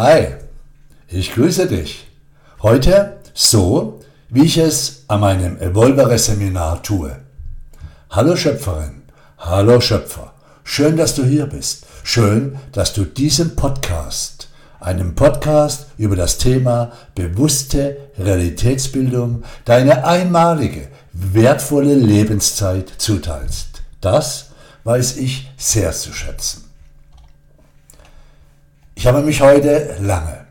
Hi, ich grüße dich. Heute so, wie ich es an meinem Evolvere-Seminar tue. Hallo Schöpferin, hallo Schöpfer. Schön, dass du hier bist. Schön, dass du diesen Podcast, einem Podcast über das Thema bewusste Realitätsbildung, deine einmalige, wertvolle Lebenszeit zuteilst. Das weiß ich sehr zu schätzen. Ich habe mich heute lange,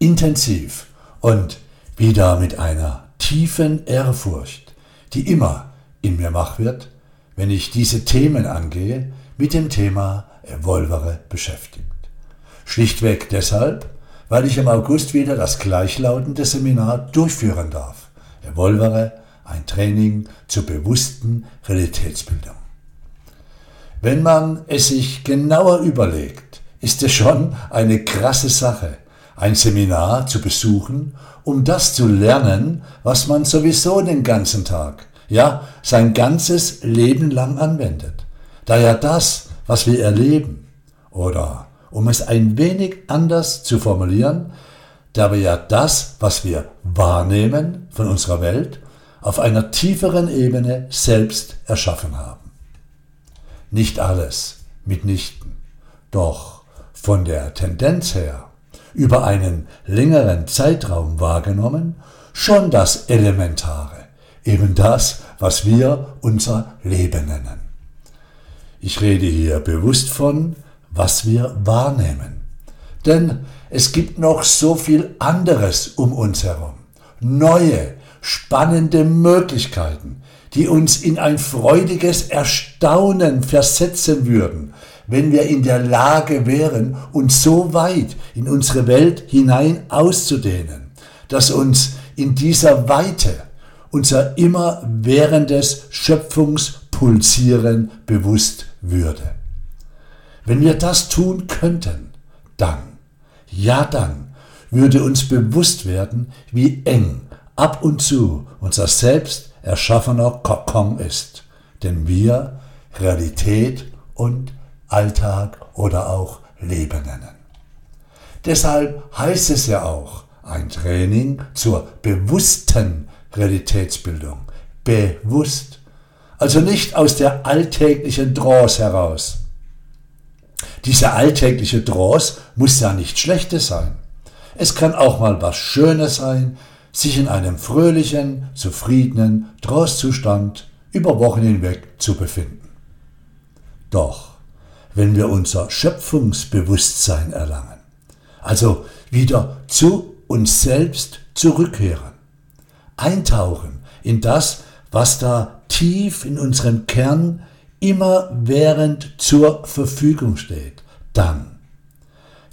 intensiv und wieder mit einer tiefen Ehrfurcht, die immer in mir wach wird, wenn ich diese Themen angehe, mit dem Thema Evolvere beschäftigt. Schlichtweg deshalb, weil ich im August wieder das gleichlautende Seminar durchführen darf. Evolvere, ein Training zur bewussten Realitätsbildung. Wenn man es sich genauer überlegt, ist es schon eine krasse Sache, ein Seminar zu besuchen, um das zu lernen, was man sowieso den ganzen Tag, ja, sein ganzes Leben lang anwendet. Da ja das, was wir erleben, oder um es ein wenig anders zu formulieren, da wir ja das, was wir wahrnehmen von unserer Welt, auf einer tieferen Ebene selbst erschaffen haben. Nicht alles, mitnichten, doch von der Tendenz her über einen längeren Zeitraum wahrgenommen schon das Elementare, eben das, was wir unser Leben nennen. Ich rede hier bewusst von, was wir wahrnehmen. Denn es gibt noch so viel anderes um uns herum. Neue, spannende Möglichkeiten, die uns in ein freudiges Erstaunen versetzen würden, wenn wir in der Lage wären, uns so weit in unsere Welt hinein auszudehnen, dass uns in dieser Weite unser immerwährendes Schöpfungspulsieren bewusst würde. Wenn wir das tun könnten, dann, ja dann, würde uns bewusst werden, wie eng ab und zu unser selbst erschaffener Kokon ist, denn wir Realität und Alltag oder auch Leben nennen. Deshalb heißt es ja auch ein Training zur bewussten Realitätsbildung. Bewusst. Also nicht aus der alltäglichen Trance heraus. Diese alltägliche Trance muss ja nicht Schlechtes sein. Es kann auch mal was Schönes sein, sich in einem fröhlichen, zufriedenen Trance-Zustand über Wochen hinweg zu befinden. Doch wenn wir unser Schöpfungsbewusstsein erlangen. Also wieder zu uns selbst zurückkehren. Eintauchen in das, was da tief in unserem Kern immerwährend zur Verfügung steht. Dann,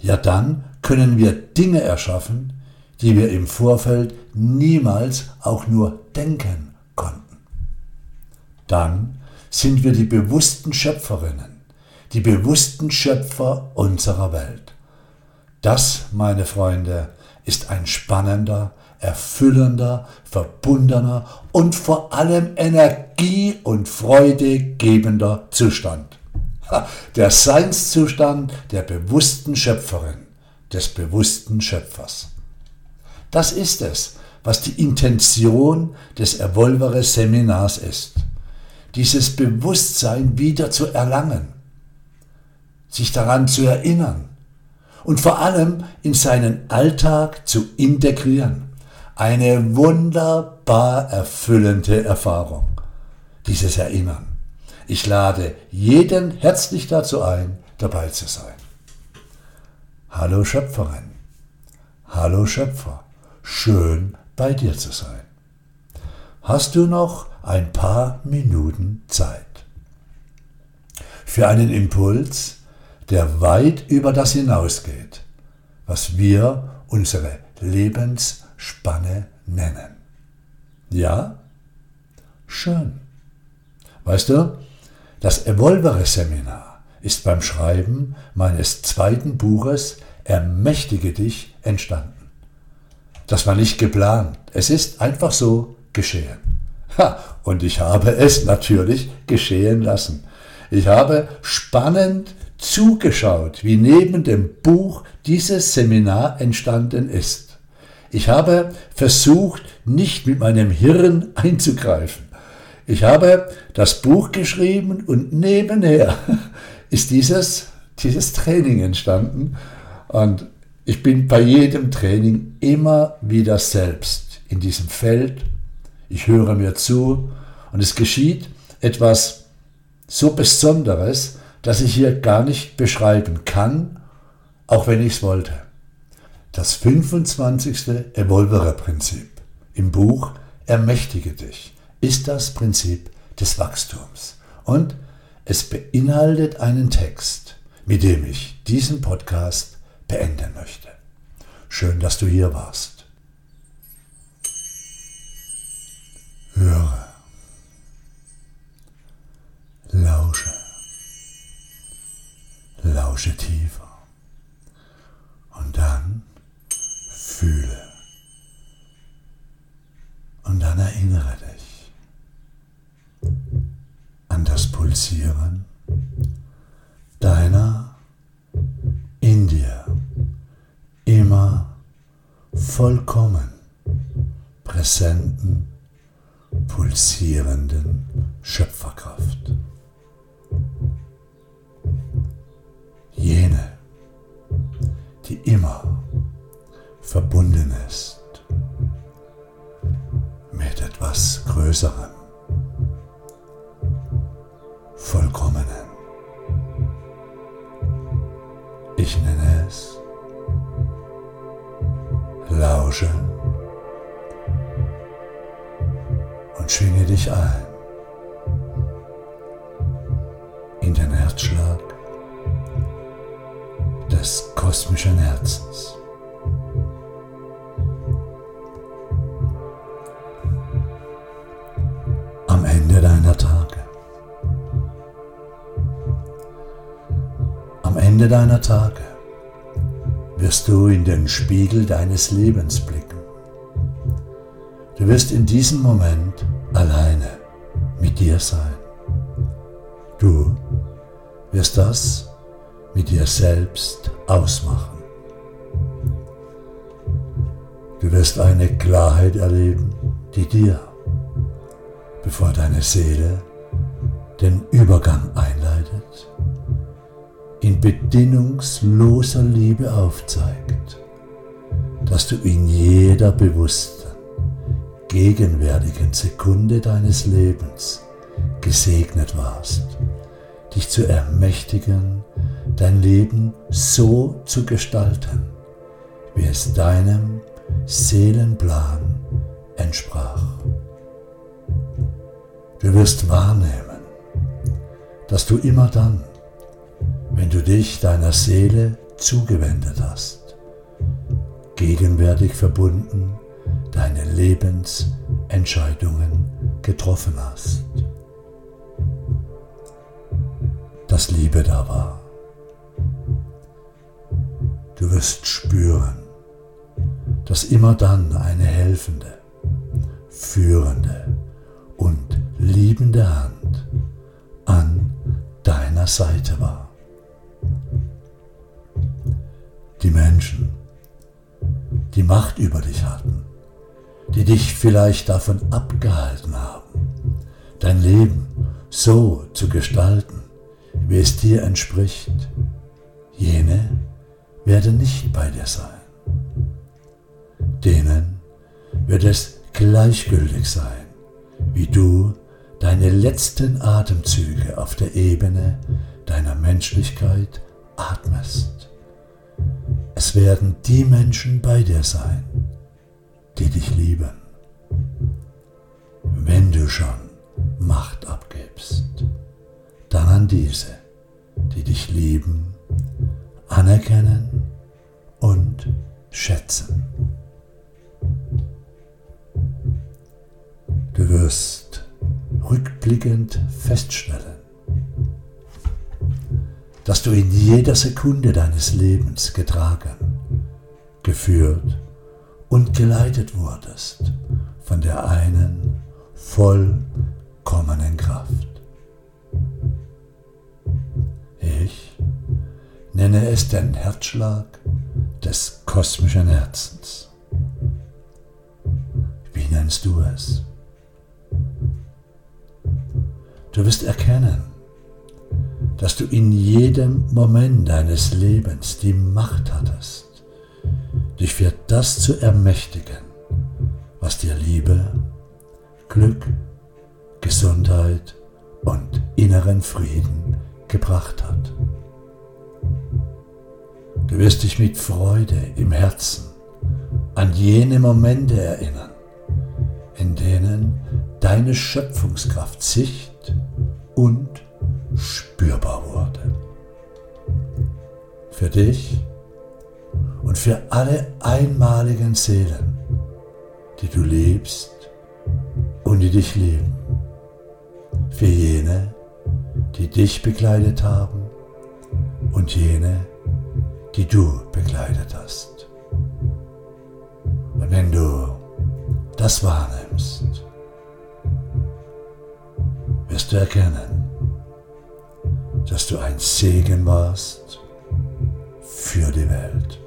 ja dann können wir Dinge erschaffen, die wir im Vorfeld niemals auch nur denken konnten. Dann sind wir die bewussten Schöpferinnen die bewussten Schöpfer unserer Welt. Das, meine Freunde, ist ein spannender, erfüllender, verbundener und vor allem Energie- und Freude gebender Zustand. Der Seinszustand der bewussten Schöpferin, des bewussten Schöpfers. Das ist es, was die Intention des Evolvere Seminars ist. Dieses Bewusstsein wieder zu erlangen sich daran zu erinnern und vor allem in seinen Alltag zu integrieren. Eine wunderbar erfüllende Erfahrung, dieses Erinnern. Ich lade jeden herzlich dazu ein, dabei zu sein. Hallo Schöpferin, hallo Schöpfer, schön bei dir zu sein. Hast du noch ein paar Minuten Zeit für einen Impuls, der weit über das hinausgeht, was wir unsere Lebensspanne nennen. Ja? Schön. Weißt du, das Evolvere-Seminar ist beim Schreiben meines zweiten Buches Ermächtige dich entstanden. Das war nicht geplant, es ist einfach so geschehen. Ha, und ich habe es natürlich geschehen lassen. Ich habe spannend zugeschaut, wie neben dem Buch dieses Seminar entstanden ist. Ich habe versucht, nicht mit meinem Hirn einzugreifen. Ich habe das Buch geschrieben und nebenher ist dieses, dieses Training entstanden. Und ich bin bei jedem Training immer wieder selbst in diesem Feld. Ich höre mir zu und es geschieht etwas so Besonderes, das ich hier gar nicht beschreiben kann, auch wenn ich es wollte. Das 25. Evolverer-Prinzip im Buch Ermächtige dich ist das Prinzip des Wachstums. Und es beinhaltet einen Text, mit dem ich diesen Podcast beenden möchte. Schön, dass du hier warst. Höre. Lausche tiefer. Und dann fühle. Und dann erinnere dich an das Pulsieren deiner in dir immer vollkommen präsenten, pulsierenden Schöpferkraft. Jene, die immer verbunden ist mit etwas Größerem, Vollkommenen. Ich nenne es Lausche und schwinge dich ein in den Herzschlag des kosmischen Herzens. Am Ende deiner Tage. Am Ende deiner Tage wirst du in den Spiegel deines Lebens blicken. Du wirst in diesem Moment alleine mit dir sein. Du wirst das mit dir selbst ausmachen. Du wirst eine Klarheit erleben, die dir, bevor deine Seele den Übergang einleitet, in bedingungsloser Liebe aufzeigt, dass du in jeder bewussten, gegenwärtigen Sekunde deines Lebens gesegnet warst, dich zu ermächtigen, dein Leben so zu gestalten, wie es deinem Seelenplan entsprach. Du wirst wahrnehmen, dass du immer dann, wenn du dich deiner Seele zugewendet hast, gegenwärtig verbunden deine Lebensentscheidungen getroffen hast. Dass Liebe da war. Du wirst spüren, dass immer dann eine helfende, führende und liebende Hand an deiner Seite war. Die Menschen, die Macht über dich hatten, die dich vielleicht davon abgehalten haben, dein Leben so zu gestalten, wie es dir entspricht, jene werden nicht bei dir sein. Denen wird es gleichgültig sein, wie du deine letzten Atemzüge auf der Ebene deiner Menschlichkeit atmest. Es werden die Menschen bei dir sein, die dich lieben. Wenn du schon Macht abgibst, dann an diese, die dich lieben, anerkennen und schätzen. Du wirst rückblickend feststellen, dass du in jeder Sekunde deines Lebens getragen, geführt und geleitet wurdest von der einen vollkommenen Kraft. Ich Nenne es den Herzschlag des kosmischen Herzens. Wie nennst du es? Du wirst erkennen, dass du in jedem Moment deines Lebens die Macht hattest, dich für das zu ermächtigen, was dir Liebe, Glück, Gesundheit und inneren Frieden gebracht hat. Du wirst dich mit Freude im Herzen an jene Momente erinnern, in denen deine Schöpfungskraft sicht und spürbar wurde. Für dich und für alle einmaligen Seelen, die du liebst und die dich lieben. Für jene, die dich begleitet haben und jene, die du begleitet hast. Und wenn du das wahrnimmst, wirst du erkennen, dass du ein Segen warst für die Welt.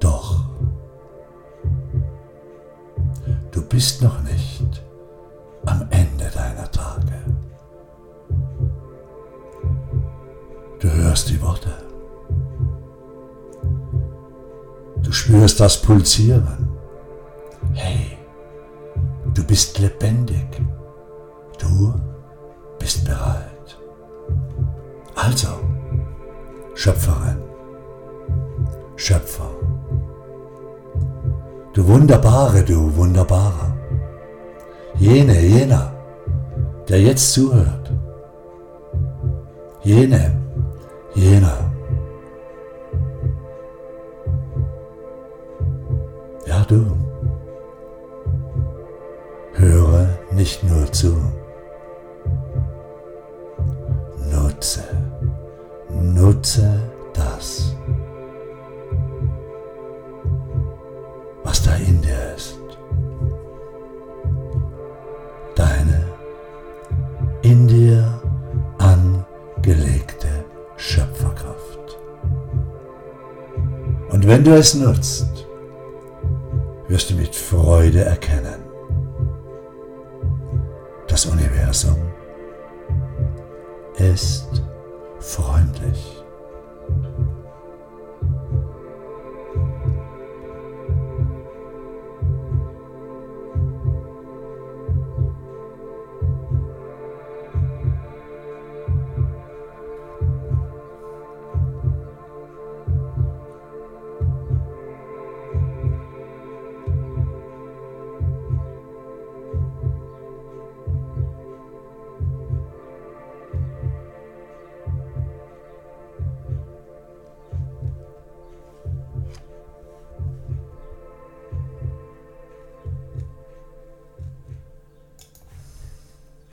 Doch, du bist noch nicht hörst die Worte. Du spürst das Pulsieren. Hey, du bist lebendig. Du bist bereit. Also, Schöpferin, Schöpfer, du Wunderbare, du Wunderbarer, jene, jener, der jetzt zuhört, jene, jener, ja du, höre nicht nur zu, nutze, nutze wenn du es nutzt, wirst du mit Freude erkennen, das Universum ist freundlich.